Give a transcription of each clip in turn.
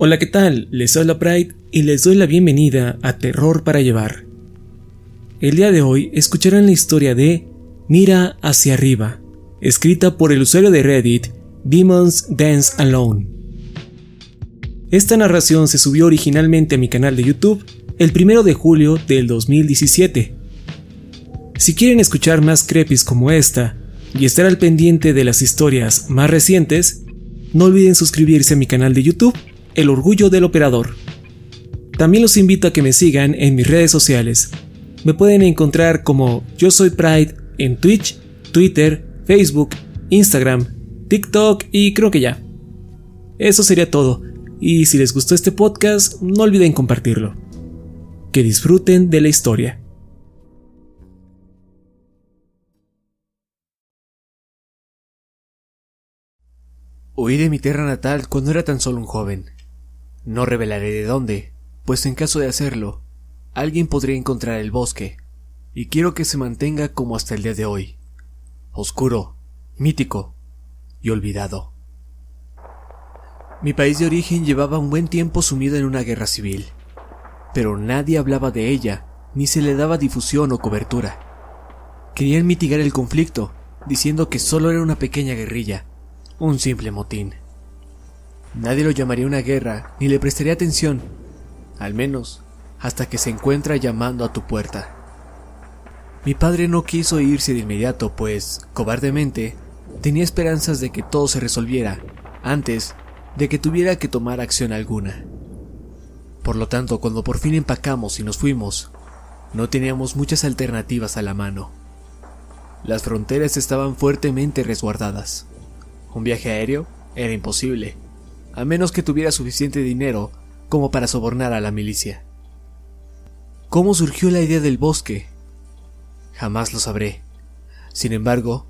Hola, ¿qué tal? Les habla Pride y les doy la bienvenida a Terror para Llevar. El día de hoy escucharán la historia de Mira hacia arriba, escrita por el usuario de Reddit Demons Dance Alone. Esta narración se subió originalmente a mi canal de YouTube el 1 de julio del 2017. Si quieren escuchar más crepis como esta y estar al pendiente de las historias más recientes, no olviden suscribirse a mi canal de YouTube, El Orgullo del Operador. También los invito a que me sigan en mis redes sociales. Me pueden encontrar como Yo Soy Pride en Twitch, Twitter, Facebook, Instagram, TikTok y creo que ya. Eso sería todo, y si les gustó este podcast, no olviden compartirlo. Que disfruten de la historia. Huí de mi tierra natal cuando era tan solo un joven. No revelaré de dónde, pues en caso de hacerlo, alguien podría encontrar el bosque, y quiero que se mantenga como hasta el día de hoy, oscuro, mítico y olvidado. Mi país de origen llevaba un buen tiempo sumido en una guerra civil, pero nadie hablaba de ella, ni se le daba difusión o cobertura. Querían mitigar el conflicto, diciendo que solo era una pequeña guerrilla, un simple motín. Nadie lo llamaría una guerra ni le prestaría atención, al menos hasta que se encuentra llamando a tu puerta. Mi padre no quiso irse de inmediato, pues, cobardemente, tenía esperanzas de que todo se resolviera antes de que tuviera que tomar acción alguna. Por lo tanto, cuando por fin empacamos y nos fuimos, no teníamos muchas alternativas a la mano. Las fronteras estaban fuertemente resguardadas. Un viaje aéreo era imposible, a menos que tuviera suficiente dinero como para sobornar a la milicia. ¿Cómo surgió la idea del bosque? Jamás lo sabré. Sin embargo,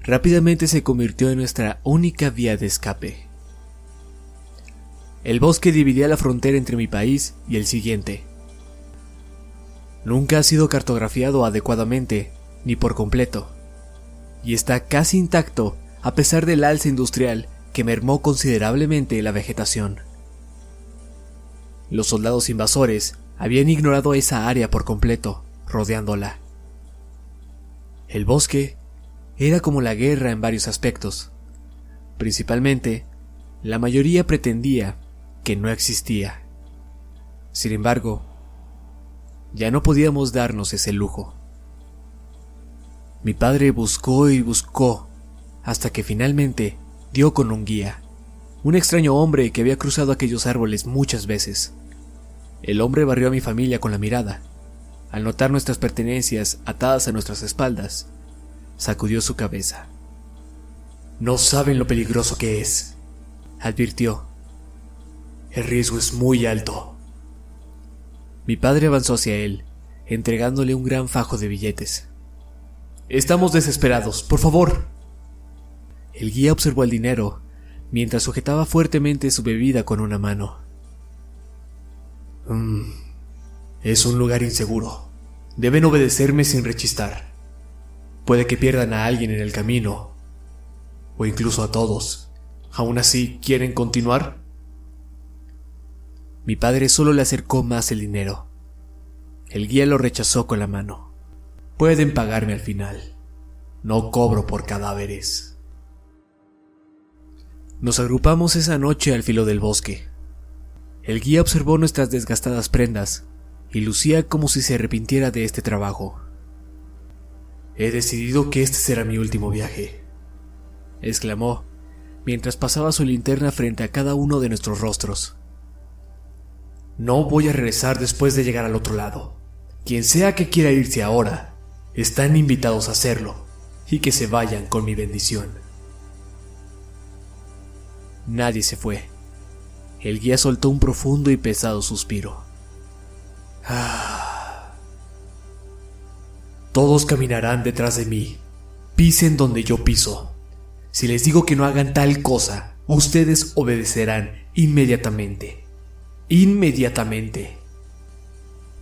rápidamente se convirtió en nuestra única vía de escape. El bosque dividía la frontera entre mi país y el siguiente. Nunca ha sido cartografiado adecuadamente, ni por completo, y está casi intacto a pesar del alza industrial que mermó considerablemente la vegetación. Los soldados invasores habían ignorado esa área por completo, rodeándola. El bosque era como la guerra en varios aspectos. Principalmente, la mayoría pretendía que no existía. Sin embargo, ya no podíamos darnos ese lujo. Mi padre buscó y buscó hasta que finalmente dio con un guía, un extraño hombre que había cruzado aquellos árboles muchas veces. El hombre barrió a mi familia con la mirada. Al notar nuestras pertenencias atadas a nuestras espaldas, sacudió su cabeza. No saben lo peligroso que es, advirtió. El riesgo es muy alto. Mi padre avanzó hacia él, entregándole un gran fajo de billetes. Estamos desesperados, por favor. El guía observó el dinero mientras sujetaba fuertemente su bebida con una mano. Mm, es un lugar inseguro. Deben obedecerme sin rechistar. Puede que pierdan a alguien en el camino, o incluso a todos. ¿Aún así quieren continuar? Mi padre solo le acercó más el dinero. El guía lo rechazó con la mano. Pueden pagarme al final. No cobro por cadáveres. Nos agrupamos esa noche al filo del bosque. El guía observó nuestras desgastadas prendas y lucía como si se arrepintiera de este trabajo. He decidido que este será mi último viaje, exclamó, mientras pasaba su linterna frente a cada uno de nuestros rostros. No voy a regresar después de llegar al otro lado. Quien sea que quiera irse ahora, están invitados a hacerlo y que se vayan con mi bendición. Nadie se fue. El guía soltó un profundo y pesado suspiro. Ah. Todos caminarán detrás de mí. Pisen donde yo piso. Si les digo que no hagan tal cosa, ustedes obedecerán inmediatamente. Inmediatamente.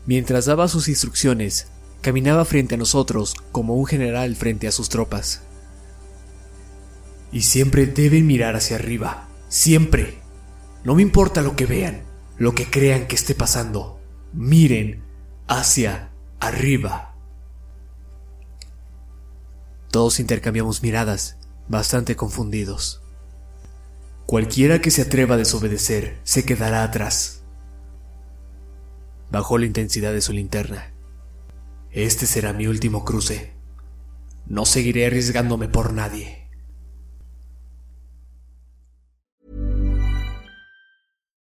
Mientras daba sus instrucciones, caminaba frente a nosotros como un general frente a sus tropas. Y siempre deben mirar hacia arriba. Siempre. No me importa lo que vean, lo que crean que esté pasando. Miren hacia arriba. Todos intercambiamos miradas, bastante confundidos. Cualquiera que se atreva a desobedecer se quedará atrás. Bajó la intensidad de su linterna. Este será mi último cruce. No seguiré arriesgándome por nadie.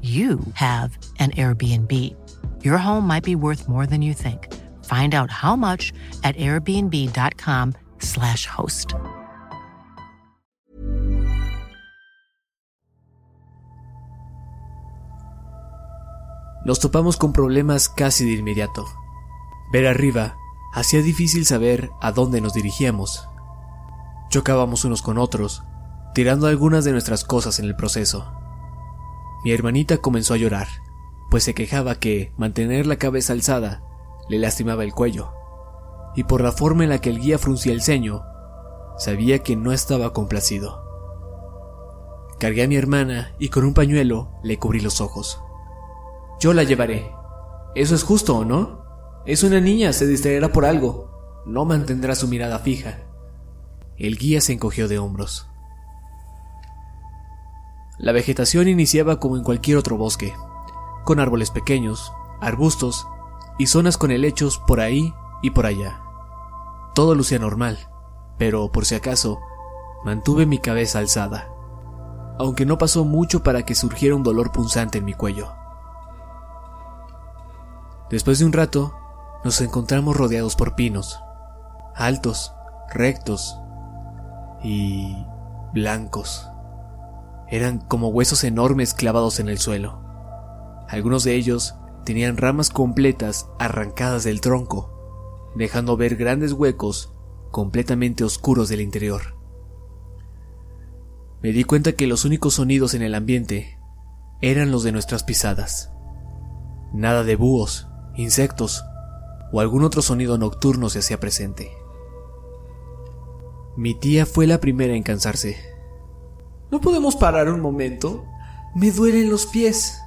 you have an Airbnb. Your home might be worth more than you think. Find out how much at airbnb.com/slash host. Nos topamos con problemas casi de inmediato. Ver arriba hacía difícil saber a dónde nos dirigíamos. Chocábamos unos con otros, tirando algunas de nuestras cosas en el proceso. Mi hermanita comenzó a llorar, pues se quejaba que mantener la cabeza alzada le lastimaba el cuello, y por la forma en la que el guía fruncía el ceño, sabía que no estaba complacido. Cargué a mi hermana y con un pañuelo le cubrí los ojos. Yo la llevaré. Eso es justo, ¿o no? Es una niña, se distraerá por algo. No mantendrá su mirada fija. El guía se encogió de hombros. La vegetación iniciaba como en cualquier otro bosque, con árboles pequeños, arbustos y zonas con helechos por ahí y por allá. Todo lucía normal, pero por si acaso, mantuve mi cabeza alzada, aunque no pasó mucho para que surgiera un dolor punzante en mi cuello. Después de un rato, nos encontramos rodeados por pinos, altos, rectos y blancos. Eran como huesos enormes clavados en el suelo. Algunos de ellos tenían ramas completas arrancadas del tronco, dejando ver grandes huecos completamente oscuros del interior. Me di cuenta que los únicos sonidos en el ambiente eran los de nuestras pisadas. Nada de búhos, insectos o algún otro sonido nocturno se hacía presente. Mi tía fue la primera en cansarse ¿No podemos parar un momento? Me duelen los pies.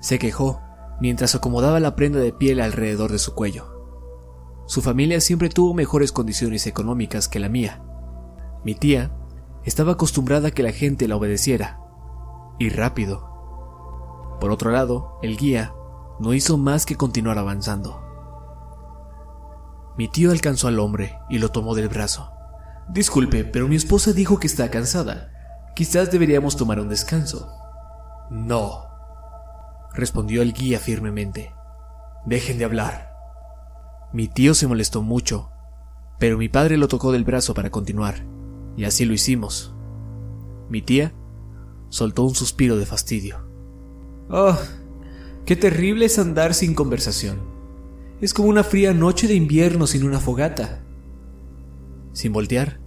Se quejó mientras acomodaba la prenda de piel alrededor de su cuello. Su familia siempre tuvo mejores condiciones económicas que la mía. Mi tía estaba acostumbrada a que la gente la obedeciera, y rápido. Por otro lado, el guía no hizo más que continuar avanzando. Mi tío alcanzó al hombre y lo tomó del brazo. Disculpe, pero mi esposa dijo que está cansada. Quizás deberíamos tomar un descanso. No, respondió el guía firmemente. Dejen de hablar. Mi tío se molestó mucho, pero mi padre lo tocó del brazo para continuar, y así lo hicimos. Mi tía soltó un suspiro de fastidio. Oh, qué terrible es andar sin conversación. Es como una fría noche de invierno sin una fogata. Sin voltear,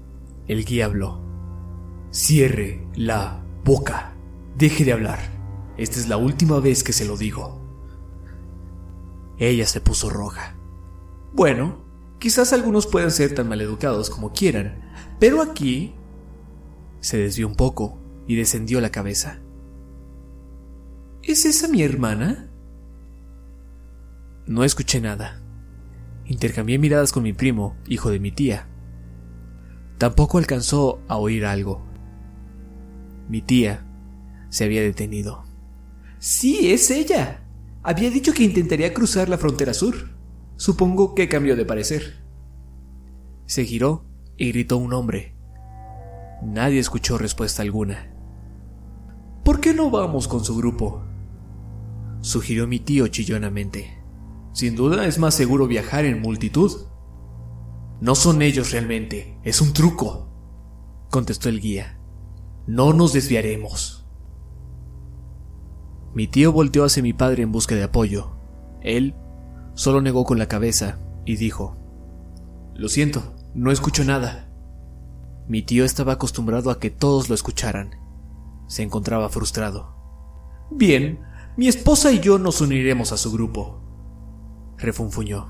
el guía habló. Cierre la boca. Deje de hablar. Esta es la última vez que se lo digo. Ella se puso roja. Bueno, quizás algunos puedan ser tan maleducados como quieran, pero aquí... Se desvió un poco y descendió la cabeza. ¿Es esa mi hermana? No escuché nada. Intercambié miradas con mi primo, hijo de mi tía. Tampoco alcanzó a oír algo. Mi tía se había detenido. Sí, es ella. Había dicho que intentaría cruzar la frontera sur. Supongo que cambió de parecer. Se giró y gritó un hombre. Nadie escuchó respuesta alguna. ¿Por qué no vamos con su grupo? sugirió mi tío chillonamente. Sin duda es más seguro viajar en multitud. No son ellos realmente, es un truco, contestó el guía. No nos desviaremos. Mi tío volteó hacia mi padre en busca de apoyo. Él Solo negó con la cabeza y dijo, Lo siento, no escucho nada. Mi tío estaba acostumbrado a que todos lo escucharan. Se encontraba frustrado. Bien, mi esposa y yo nos uniremos a su grupo, refunfuñó.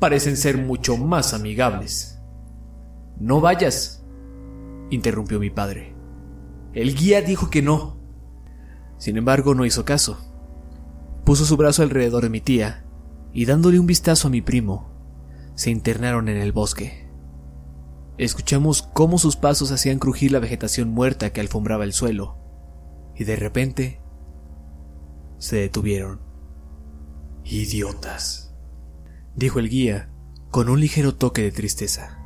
Parecen ser mucho más amigables. No vayas, interrumpió mi padre. El guía dijo que no. Sin embargo, no hizo caso. Puso su brazo alrededor de mi tía y dándole un vistazo a mi primo, se internaron en el bosque. Escuchamos cómo sus pasos hacían crujir la vegetación muerta que alfombraba el suelo, y de repente se detuvieron. Idiotas, dijo el guía con un ligero toque de tristeza.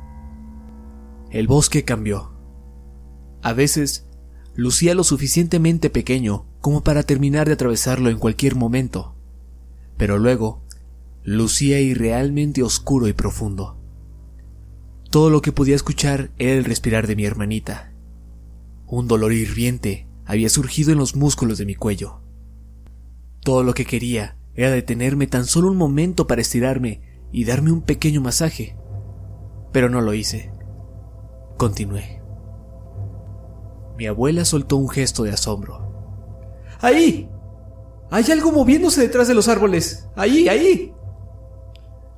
El bosque cambió. A veces lucía lo suficientemente pequeño como para terminar de atravesarlo en cualquier momento, pero luego lucía irrealmente oscuro y profundo. Todo lo que podía escuchar era el respirar de mi hermanita. Un dolor hirviente había surgido en los músculos de mi cuello. Todo lo que quería era detenerme tan solo un momento para estirarme y darme un pequeño masaje. Pero no lo hice. Continué. Mi abuela soltó un gesto de asombro. ¡Ahí! Hay algo moviéndose detrás de los árboles. ¡Ahí, ahí!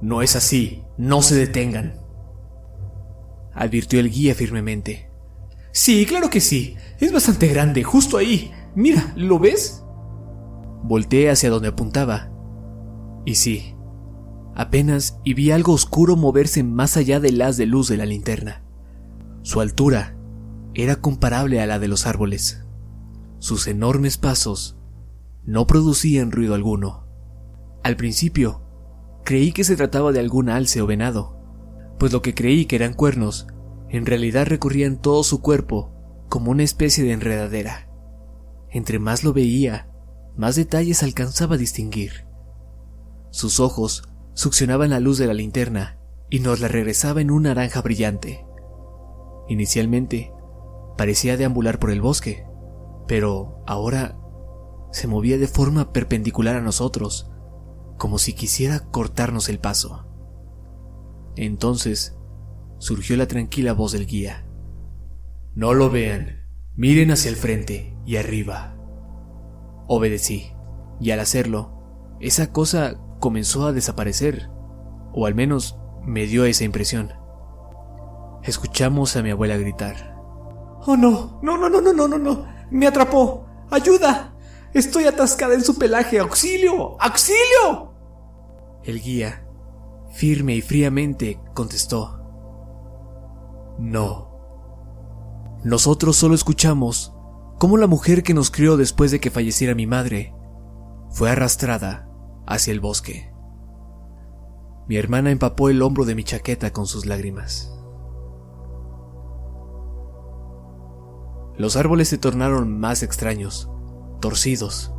No es así, no se detengan. Advirtió el guía firmemente. Sí, claro que sí. Es bastante grande, justo ahí. Mira, ¿lo ves? Volteé hacia donde apuntaba. Y sí, apenas y vi algo oscuro moverse más allá del haz de luz de la linterna. Su altura era comparable a la de los árboles. Sus enormes pasos no producían ruido alguno. Al principio Creí que se trataba de algún alce o venado, pues lo que creí que eran cuernos, en realidad recorrían todo su cuerpo como una especie de enredadera. Entre más lo veía, más detalles alcanzaba a distinguir. Sus ojos succionaban la luz de la linterna y nos la regresaba en un naranja brillante. Inicialmente, parecía deambular por el bosque, pero ahora se movía de forma perpendicular a nosotros, como si quisiera cortarnos el paso. Entonces surgió la tranquila voz del guía. No lo vean, miren hacia el frente y arriba. Obedecí, y al hacerlo, esa cosa comenzó a desaparecer, o al menos me dio esa impresión. Escuchamos a mi abuela gritar. Oh no, no, no, no, no, no, no, no. Me atrapó. ¡Ayuda! Estoy atascada en su pelaje. ¡Auxilio! ¡Auxilio! El guía, firme y fríamente, contestó. No. Nosotros solo escuchamos cómo la mujer que nos crió después de que falleciera mi madre fue arrastrada hacia el bosque. Mi hermana empapó el hombro de mi chaqueta con sus lágrimas. Los árboles se tornaron más extraños, torcidos.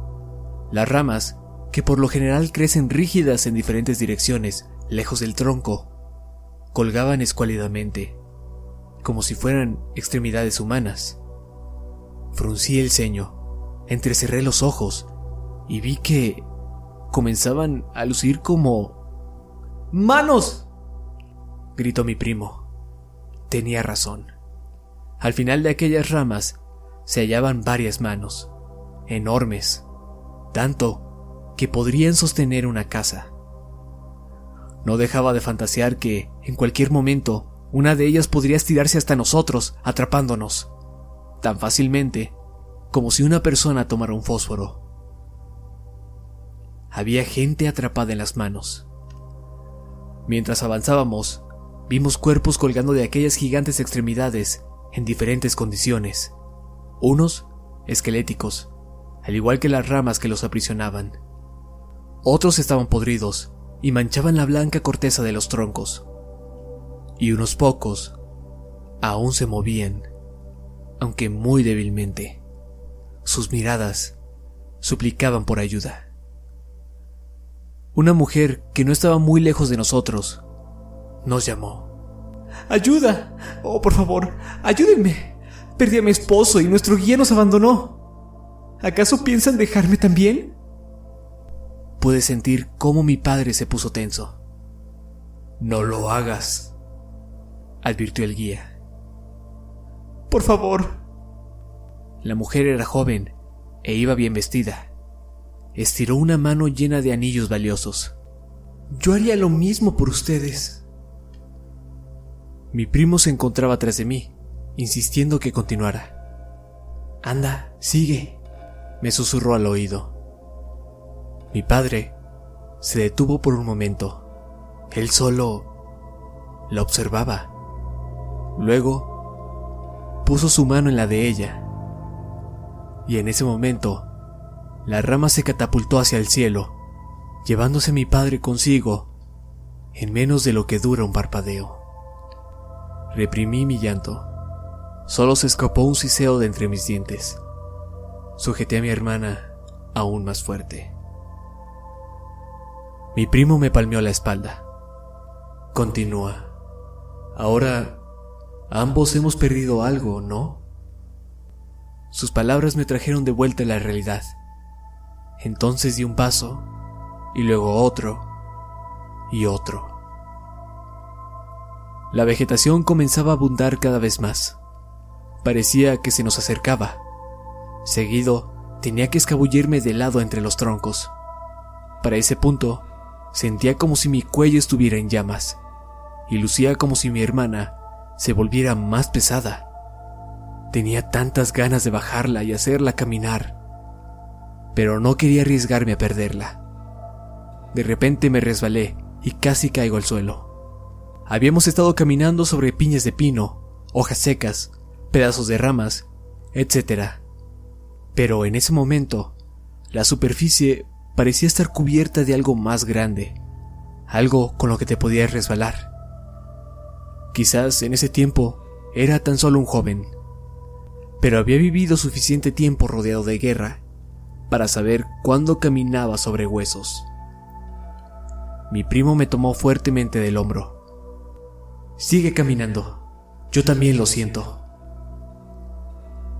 Las ramas, que por lo general crecen rígidas en diferentes direcciones, lejos del tronco, colgaban escuálidamente, como si fueran extremidades humanas. Fruncí el ceño, entrecerré los ojos y vi que comenzaban a lucir como... ¡Manos! gritó mi primo. Tenía razón. Al final de aquellas ramas se hallaban varias manos, enormes, tanto que podrían sostener una casa. No dejaba de fantasear que, en cualquier momento, una de ellas podría estirarse hasta nosotros, atrapándonos, tan fácilmente como si una persona tomara un fósforo. Había gente atrapada en las manos. Mientras avanzábamos, vimos cuerpos colgando de aquellas gigantes extremidades en diferentes condiciones, unos esqueléticos, al igual que las ramas que los aprisionaban. Otros estaban podridos y manchaban la blanca corteza de los troncos. Y unos pocos aún se movían, aunque muy débilmente. Sus miradas suplicaban por ayuda. Una mujer que no estaba muy lejos de nosotros nos llamó. ¡Ayuda! Oh, por favor, ayúdenme. Perdí a mi esposo y nuestro guía nos abandonó. ¿Acaso piensan dejarme también? Pude sentir cómo mi padre se puso tenso. No lo hagas, advirtió el guía. Por favor. La mujer era joven e iba bien vestida. Estiró una mano llena de anillos valiosos. Yo haría lo mismo por ustedes. Mi primo se encontraba tras de mí, insistiendo que continuara. Anda, sigue, me susurró al oído. Mi padre se detuvo por un momento. Él solo la observaba. Luego puso su mano en la de ella. Y en ese momento, la rama se catapultó hacia el cielo, llevándose mi padre consigo en menos de lo que dura un parpadeo. Reprimí mi llanto. Solo se escapó un siseo de entre mis dientes. Sujeté a mi hermana aún más fuerte. Mi primo me palmeó la espalda. Continúa. Ahora ambos hemos perdido algo, ¿no? Sus palabras me trajeron de vuelta a la realidad. Entonces di un paso, y luego otro, y otro. La vegetación comenzaba a abundar cada vez más. Parecía que se nos acercaba. Seguido, tenía que escabullirme de lado entre los troncos. Para ese punto, sentía como si mi cuello estuviera en llamas, y lucía como si mi hermana se volviera más pesada. Tenía tantas ganas de bajarla y hacerla caminar, pero no quería arriesgarme a perderla. De repente me resbalé y casi caigo al suelo. Habíamos estado caminando sobre piñas de pino, hojas secas, pedazos de ramas, etc. Pero en ese momento, la superficie parecía estar cubierta de algo más grande, algo con lo que te podías resbalar. Quizás en ese tiempo era tan solo un joven, pero había vivido suficiente tiempo rodeado de guerra para saber cuándo caminaba sobre huesos. Mi primo me tomó fuertemente del hombro. Sigue caminando. Yo también lo siento.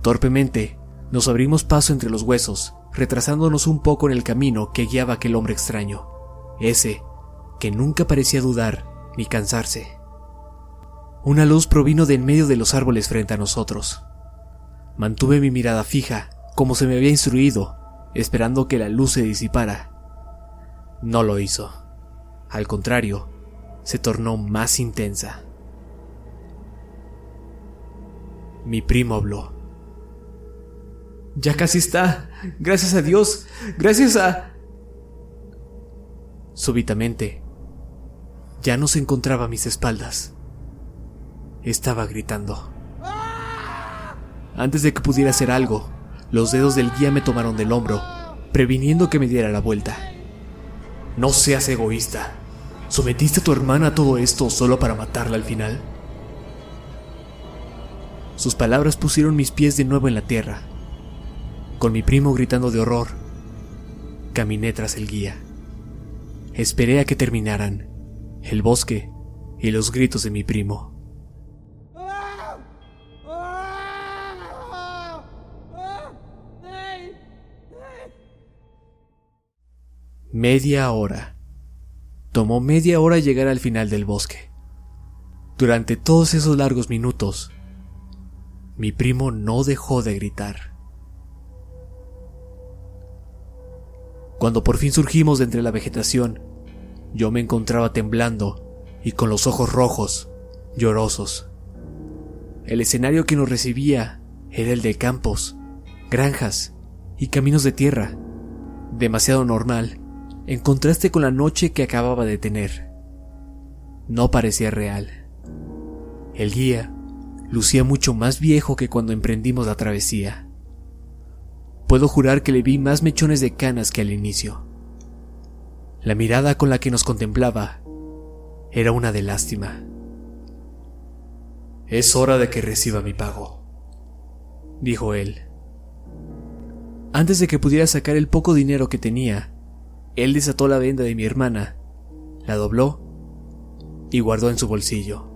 Torpemente, nos abrimos paso entre los huesos, retrasándonos un poco en el camino que guiaba aquel hombre extraño, ese que nunca parecía dudar ni cansarse. Una luz provino de en medio de los árboles frente a nosotros. Mantuve mi mirada fija, como se me había instruido, esperando que la luz se disipara. No lo hizo. Al contrario, se tornó más intensa. Mi primo habló. Ya casi está. Gracias a Dios. Gracias a... Súbitamente, ya no se encontraba a mis espaldas. Estaba gritando. Antes de que pudiera hacer algo, los dedos del guía me tomaron del hombro, previniendo que me diera la vuelta. No seas egoísta. ¿Sometiste a tu hermana a todo esto solo para matarla al final? Sus palabras pusieron mis pies de nuevo en la tierra. Con mi primo gritando de horror, caminé tras el guía. Esperé a que terminaran el bosque y los gritos de mi primo. Media hora. Tomó media hora llegar al final del bosque. Durante todos esos largos minutos, mi primo no dejó de gritar. Cuando por fin surgimos de entre la vegetación, yo me encontraba temblando y con los ojos rojos, llorosos. El escenario que nos recibía era el de campos, granjas y caminos de tierra, demasiado normal en contraste con la noche que acababa de tener. No parecía real. El guía lucía mucho más viejo que cuando emprendimos la travesía. Puedo jurar que le vi más mechones de canas que al inicio. La mirada con la que nos contemplaba era una de lástima. Es hora de que reciba mi pago, dijo él. Antes de que pudiera sacar el poco dinero que tenía, él desató la venda de mi hermana, la dobló y guardó en su bolsillo.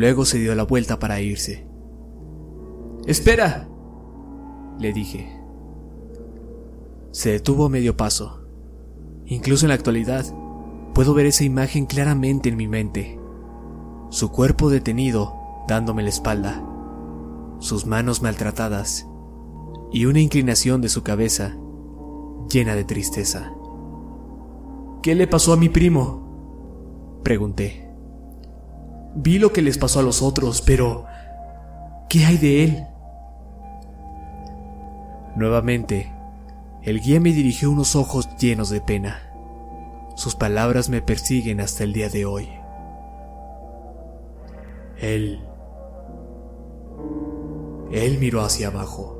Luego se dio la vuelta para irse. ¡Espera! le dije. Se detuvo a medio paso. Incluso en la actualidad, puedo ver esa imagen claramente en mi mente. Su cuerpo detenido, dándome la espalda, sus manos maltratadas y una inclinación de su cabeza llena de tristeza. ¿Qué le pasó a mi primo? Pregunté. Vi lo que les pasó a los otros, pero ¿qué hay de él? Nuevamente, el guía me dirigió unos ojos llenos de pena. Sus palabras me persiguen hasta el día de hoy. Él... Él miró hacia abajo.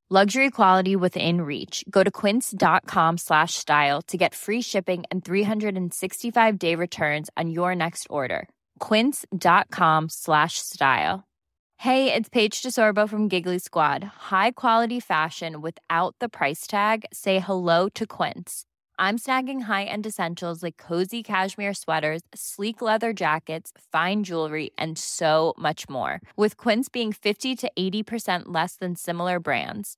Luxury quality within reach. Go to quince.com slash style to get free shipping and 365 day returns on your next order. Quince.com slash style. Hey, it's Paige DeSorbo from Giggly Squad. High quality fashion without the price tag. Say hello to Quince. I'm snagging high-end essentials like cozy cashmere sweaters, sleek leather jackets, fine jewelry, and so much more. With Quince being 50 to 80% less than similar brands.